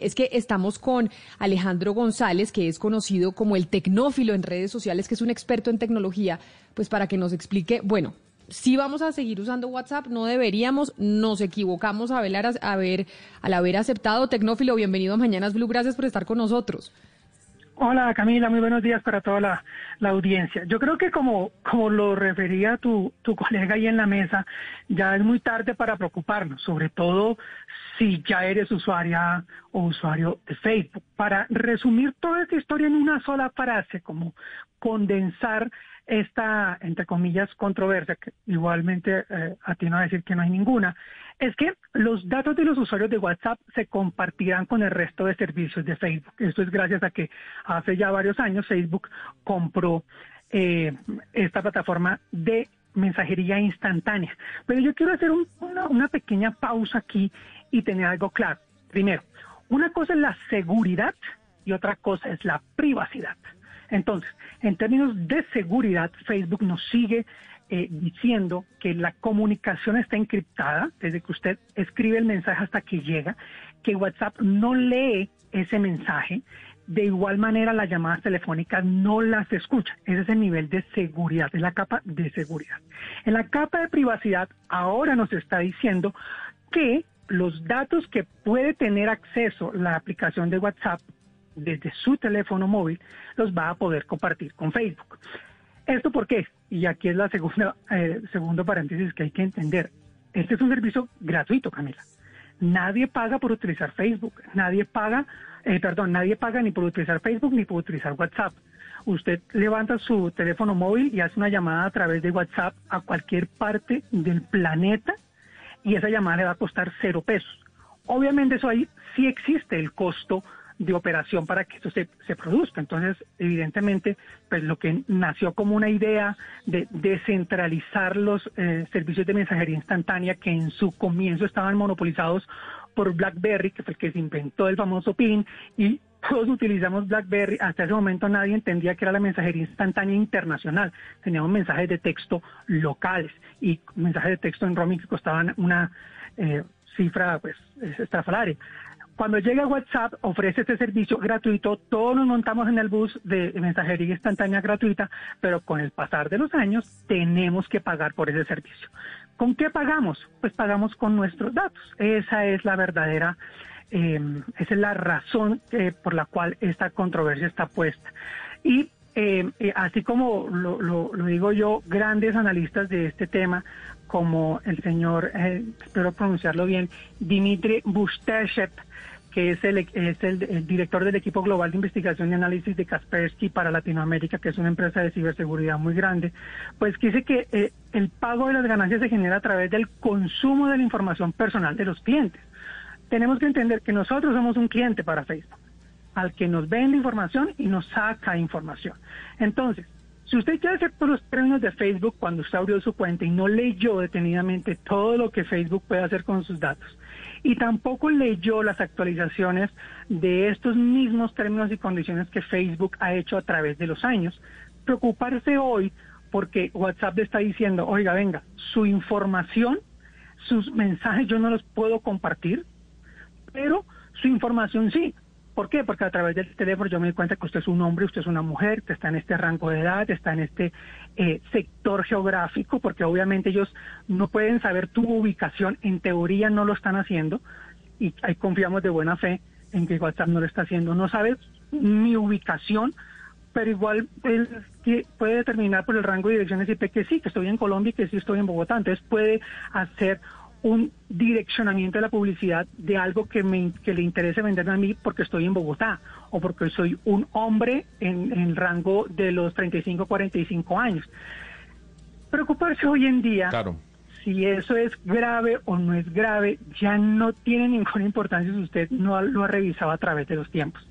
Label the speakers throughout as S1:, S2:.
S1: es que estamos con Alejandro González, que es conocido como el tecnófilo en redes sociales, que es un experto en tecnología, pues para que nos explique, bueno, si vamos a seguir usando WhatsApp, no deberíamos, nos equivocamos a haber, a ver, al haber aceptado. Tecnófilo, bienvenido a Mañanas Blue, gracias por estar con nosotros.
S2: Hola Camila, muy buenos días para toda la, audiencia. Yo creo que como, como lo refería tu, tu colega ahí en la mesa, ya es muy tarde para preocuparnos, sobre todo si ya eres usuaria o usuario de Facebook. Para resumir toda esta historia en una sola frase, como condensar esta, entre comillas, controversia, que igualmente eh, atino a decir que no hay ninguna, es que los datos de los usuarios de WhatsApp se compartirán con el resto de servicios de Facebook. Esto es gracias a que hace ya varios años Facebook compró eh, esta plataforma de mensajería instantánea. Pero yo quiero hacer una, una pequeña pausa aquí y tener algo claro. Primero, una cosa es la seguridad y otra cosa es la privacidad. Entonces, en términos de seguridad, Facebook nos sigue eh, diciendo que la comunicación está encriptada desde que usted escribe el mensaje hasta que llega, que WhatsApp no lee ese mensaje, de igual manera las llamadas telefónicas no las escucha. Ese es el nivel de seguridad, es la capa de seguridad. En la capa de privacidad ahora nos está diciendo que los datos que puede tener acceso la aplicación de WhatsApp desde su teléfono móvil los va a poder compartir con Facebook. ¿Esto por qué? Y aquí es la segunda, eh, segundo paréntesis que hay que entender. Este es un servicio gratuito, Camila. Nadie paga por utilizar Facebook, nadie paga, eh, perdón, nadie paga ni por utilizar Facebook ni por utilizar WhatsApp. Usted levanta su teléfono móvil y hace una llamada a través de WhatsApp a cualquier parte del planeta y esa llamada le va a costar cero pesos. Obviamente eso ahí sí existe el costo de operación para que esto se, se, produzca. Entonces, evidentemente, pues lo que nació como una idea de descentralizar los eh, servicios de mensajería instantánea que en su comienzo estaban monopolizados por BlackBerry, que fue el que se inventó el famoso PIN, y todos utilizamos BlackBerry. Hasta ese momento nadie entendía que era la mensajería instantánea internacional. Teníamos mensajes de texto locales y mensajes de texto en roaming que costaban una eh, cifra pues estrafalaria. Cuando llega WhatsApp, ofrece este servicio gratuito, todos nos montamos en el bus de mensajería instantánea gratuita, pero con el pasar de los años tenemos que pagar por ese servicio. ¿Con qué pagamos? Pues pagamos con nuestros datos. Esa es la verdadera, em, esa es la razón eh, por la cual esta controversia está puesta. Y em, eh, así como lo, lo, digo yo, grandes analistas de este tema, como el señor, eh, espero pronunciarlo bien, Dimitri Bustashev, que es, el, es el, director del equipo global de investigación y análisis de Kaspersky para Latinoamérica, que es una empresa de ciberseguridad muy grande, pues dice que eh, el pago de las ganancias se genera a través del consumo de la información personal de los clientes. Tenemos que entender que nosotros somos un cliente para Facebook, al que nos vende información y nos saca información. Entonces, si usted quiere hacer por los términos de Facebook cuando usted abrió su cuenta y no leyó detenidamente todo lo que Facebook puede hacer con sus datos, y tampoco leyó las actualizaciones de estos mismos términos y condiciones que Facebook ha hecho a través de los años. Preocuparse hoy porque WhatsApp le está diciendo, oiga, venga, su información, sus mensajes yo no los puedo compartir, pero su información sí. ¿Por qué? Porque a través del teléfono yo me doy cuenta que usted es un hombre, usted es una mujer, que está en este rango de edad, está en este eh, sector geográfico, porque obviamente ellos no pueden saber tu ubicación, en teoría no lo están haciendo, y ahí confiamos de buena fe en que WhatsApp no lo está haciendo. No sabe mi ubicación, pero igual él puede determinar por el rango de direcciones IP que sí, que estoy en Colombia y que sí estoy en Bogotá. Entonces puede hacer un direccionamiento de la publicidad de algo que, me, que le interese venderme a mí porque estoy en Bogotá o porque soy un hombre en, el rango de los 35 45 años. Preocuparse hoy en día si eso es grave o no es grave ya no tiene ninguna importancia si usted no lo ha revisado a través de los tiempos.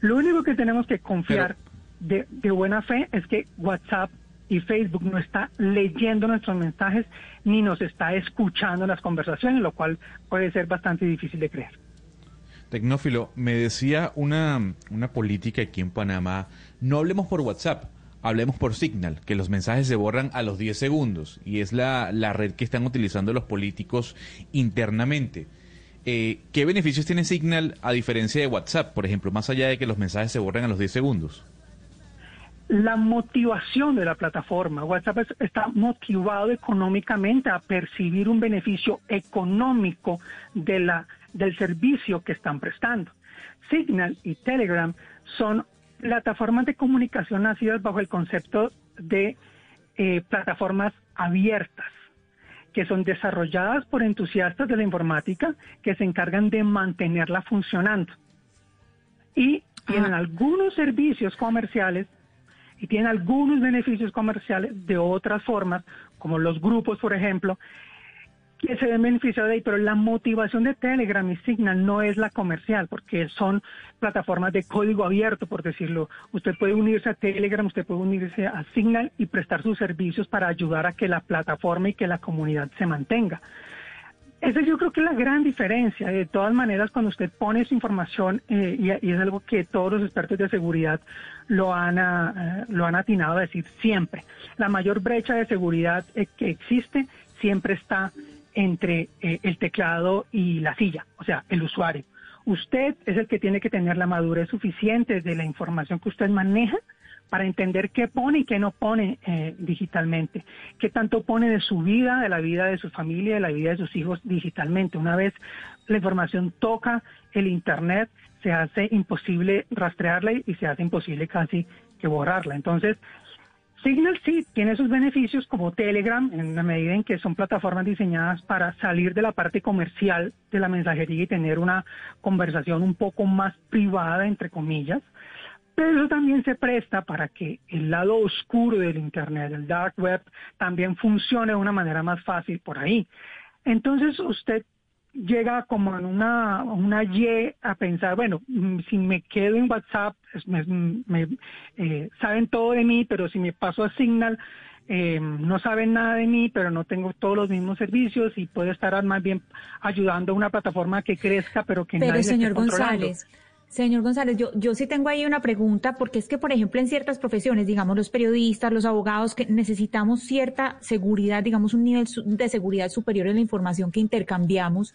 S2: Lo único que tenemos que confiar de, de buena fe es que WhatsApp y Facebook no está leyendo nuestros mensajes ni nos está escuchando las conversaciones, lo cual puede ser bastante difícil de creer.
S3: Tecnófilo, me decía una, una política aquí en Panamá, no hablemos por WhatsApp, hablemos por Signal, que los mensajes se borran a los 10 segundos y es la, la red que están utilizando los políticos internamente. eh, ¿qué beneficios tiene Signal a diferencia de WhatsApp, por ejemplo, más allá de que los mensajes se borren a los 10 segundos?
S2: La motivación de la plataforma. WhatsApp está motivado económicamente a percibir un beneficio económico de la, del servicio que están prestando. Signal y Telegram son plataformas de comunicación nacidas bajo el concepto de eh, plataformas abiertas que son desarrolladas por entusiastas de la informática que se encargan de mantenerla funcionando. Y tienen algunos servicios comerciales y tienen algunos beneficios comerciales de otras formas, como los grupos, por ejemplo, que se ven beneficiados de ahí, pero la motivación de Telegram y Signal no es la comercial, porque son plataformas de código abierto, por decirlo. Usted puede unirse a Telegram, usted puede unirse a Signal y prestar sus servicios para ayudar a que la plataforma y que la comunidad se mantenga. Esa yo creo que es la gran diferencia. De todas maneras, cuando usted pone su información, eh, y, es algo que todos los expertos de seguridad lo han, ah, lo han atinado a decir siempre, la mayor brecha de seguridad eh, que existe siempre está entre eh, el teclado y la silla, o sea, el usuario. Usted es el que tiene que tener la madurez suficiente de la información que usted maneja para entender qué pone y qué no pone eh, digitalmente, qué tanto pone de su vida, de la vida de su familia, de la vida de sus hijos digitalmente. Una vez la información toca el Internet, se hace imposible rastrearla y se hace imposible casi que borrarla. Entonces, Signal sí tiene sus beneficios como Telegram, en la medida en que son plataformas diseñadas para salir de la parte comercial de la mensajería y tener una conversación un poco más privada, entre comillas. Pero eso también se presta para que el lado oscuro del Internet, el dark web, también funcione de una manera más fácil por ahí. Entonces usted llega como en una, una Y a pensar, bueno, mm, si me quedo en WhatsApp, me, eh, saben todo de mí, pero si me paso a Signal, eh, no saben nada de mí, pero no tengo todos los mismos servicios y puedo estar más bien ayudando a una plataforma que crezca, pero que
S4: pero señor González. Señor González, yo, yo sí tengo ahí una pregunta, porque es que, por ejemplo, en ciertas profesiones, digamos los periodistas, los abogados, que necesitamos cierta seguridad, digamos un nivel de seguridad superior en la información que intercambiamos,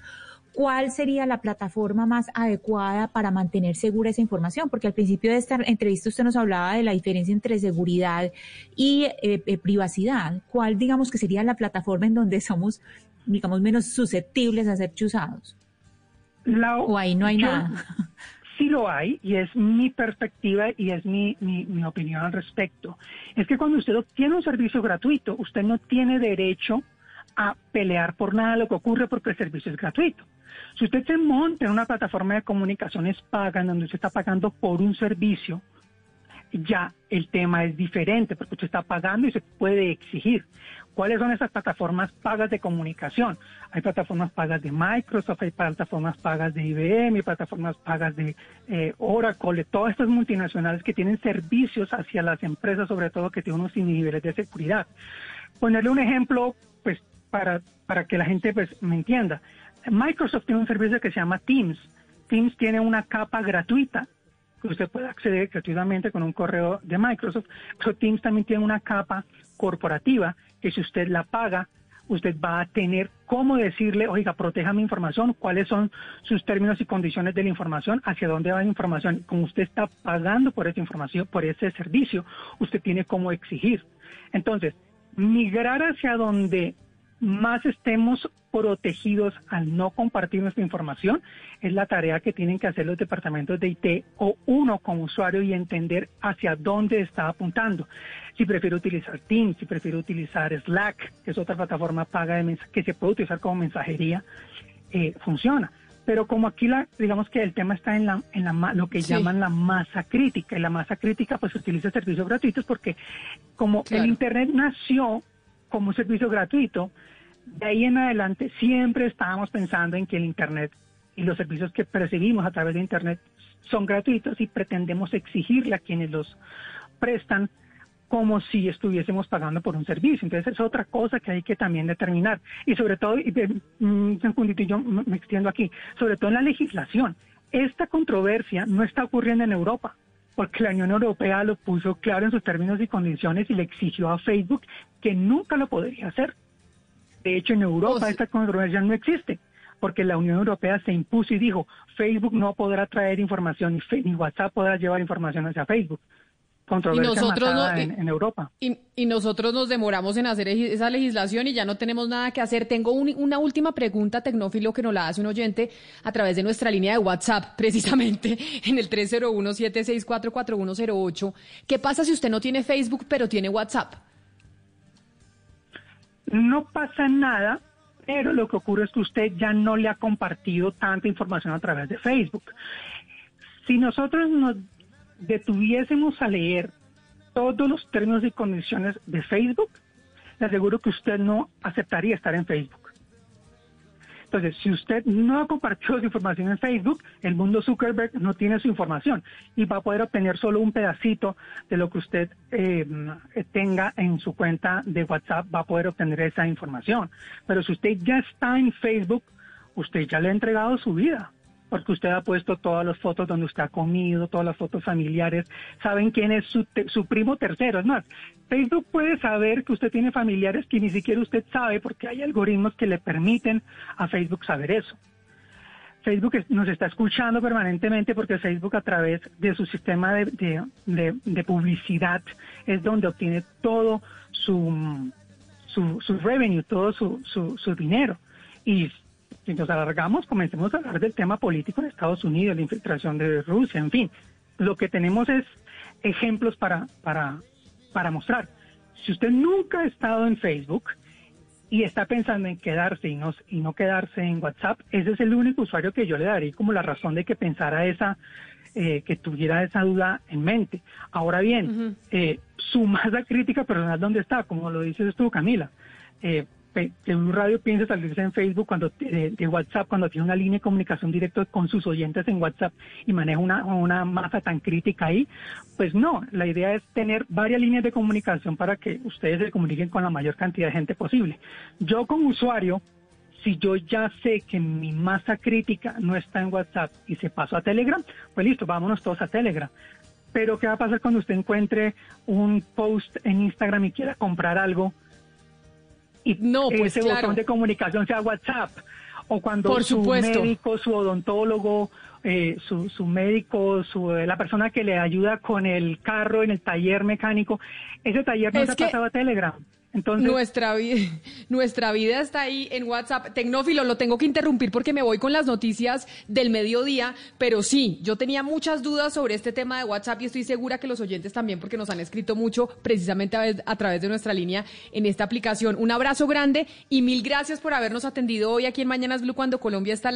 S4: ¿cuál sería la plataforma más adecuada para mantener segura esa información? Porque al principio de esta entrevista usted nos hablaba de la diferencia entre seguridad y eh, eh, privacidad. ¿Cuál, digamos, que sería la plataforma en donde somos, digamos, menos susceptibles a ser chuzados? o ahí no hay nada
S2: sí lo hay y es mi perspectiva y es mi, mi, opinión al respecto. Es que cuando usted obtiene un servicio gratuito, usted no tiene derecho a pelear por nada lo que ocurre porque el servicio es gratuito. Si usted se monta en una plataforma de comunicaciones paga, en donde usted está pagando por un servicio, ya el tema es diferente porque usted está pagando y se puede exigir. ¿Cuáles son esas plataformas pagas de comunicación? Hay plataformas pagas de Microsoft, hay plataformas pagas de IBM, hay plataformas pagas de eh, Oracle, todas estas multinacionales que tienen servicios hacia las empresas, sobre todo que tienen unos niveles de seguridad. Ponerle un ejemplo, pues, para, para que la gente pues, me entienda. Microsoft tiene un servicio que se llama Teams. Teams tiene una capa gratuita que usted puede acceder gratuitamente con un correo de Microsoft, pero Teams también tiene una capa corporativa que si usted la paga, usted va a tener cómo decirle, oiga, proteja mi información, cuáles son sus términos y condiciones de la información, hacia dónde va la información. Como usted está pagando por esa información, por ese servicio, usted tiene cómo exigir. Entonces, migrar hacia donde más estemos protegidos al no compartir nuestra información es la tarea que tienen que hacer los departamentos de IT o uno como usuario y entender hacia dónde está apuntando. Si prefiere utilizar Teams, si prefiere utilizar Slack, que es otra plataforma paga de que se puede utilizar como mensajería, eh, funciona. Pero como aquí la, digamos que el tema está en la, en la lo que llaman la masa crítica, y la masa crítica pues utiliza servicios gratuitos porque como el Internet nació como un servicio gratuito, de ahí en adelante siempre estábamos pensando en que el Internet y los servicios que percibimos a través de Internet son gratuitos y pretendemos exigirle a quienes los prestan como si estuviésemos pagando por un servicio. Entonces es otra cosa que hay que también determinar. Y sobre todo, y, un segundito, yo me extiendo aquí, sobre todo en la legislación. Esta controversia no está ocurriendo en Europa porque la Unión Europea lo puso claro en sus términos y condiciones y le exigió a Facebook que nunca lo podría hacer. De hecho, en Europa esta controversia no existe. porque la Unión Europea se impuso y dijo, Facebook no podrá traer información, ni WhatsApp podrá llevar información hacia Facebook controversia y nosotros no, en, Europa.
S1: Y, nosotros nos demoramos en hacer esa legislación y ya no tenemos nada que hacer. Tengo una última pregunta, Tecnófilo, que nos la hace un oyente a través de nuestra línea de WhatsApp, precisamente en el 301-764-4108. ¿Qué pasa si usted no tiene Facebook pero tiene WhatsApp?
S2: No pasa nada, pero lo que ocurre es que usted ya no le ha compartido tanta información a través de Facebook. Si nosotros nos detuviésemos a leer todos los términos y condiciones de Facebook, le aseguro que usted no aceptaría estar en Facebook. Entonces, si usted no ha compartido su información en Facebook, el mundo Zuckerberg no tiene su información y va a poder obtener solo un pedacito de lo que usted eh, tenga en su cuenta de WhatsApp, va a poder obtener esa información. Pero si usted ya está en Facebook, usted ya le ha entregado su vida porque usted ha puesto todas las fotos donde usted ha comido, todas las fotos familiares, saben quién es su, su, primo tercero. Es más, Facebook puede saber que usted tiene familiares que ni siquiera usted sabe porque hay algoritmos que le permiten a Facebook saber eso. Facebook nos está escuchando permanentemente porque Facebook a través de su sistema de, de, publicidad es donde obtiene todo su, su, su revenue, todo su, su, su dinero. Y si nos alargamos, comencemos a hablar del tema político en Estados Unidos, la infiltración de Rusia, en fin. Lo que tenemos es ejemplos para, para, para mostrar. Si usted nunca ha estado en Facebook y está pensando en quedarse y no, y no quedarse en WhatsApp, ese es el único usuario que yo le daría como la razón de que pensara esa, eh, que tuviera esa duda en mente. Ahora bien, eh, su masa crítica personal, ¿dónde está? Como lo dices tú, Camila. Eh, que un radio piense salirse en Facebook cuando de, WhatsApp cuando tiene una línea de comunicación directa con sus oyentes en WhatsApp y maneja una, una masa tan crítica ahí, pues no, la idea es tener varias líneas de comunicación para que ustedes se comuniquen con la mayor cantidad de gente posible. Yo como usuario, si yo ya sé que mi masa crítica no está en WhatsApp y se pasó a Telegram, pues listo, vámonos todos a Telegram. Pero ¿qué va a pasar cuando usted encuentre un post en Instagram y quiera comprar algo? Y no, pues ese botón de comunicación sea WhatsApp o cuando su médico, su odontólogo, eh, su, su, médico, su, la persona que le ayuda con el carro en el taller mecánico, ese taller no se pasaba a Telegram. Entonces,
S1: nuestra, vida, nuestra vida está ahí en WhatsApp. Tecnófilo, lo tengo que interrumpir porque me voy con las noticias del mediodía, pero sí, yo tenía muchas dudas sobre este tema de WhatsApp y estoy segura que los oyentes también porque nos han escrito mucho precisamente a, a través de nuestra línea en esta aplicación. Un abrazo grande y mil gracias por habernos atendido hoy aquí en Mañanas Blue cuando Colombia está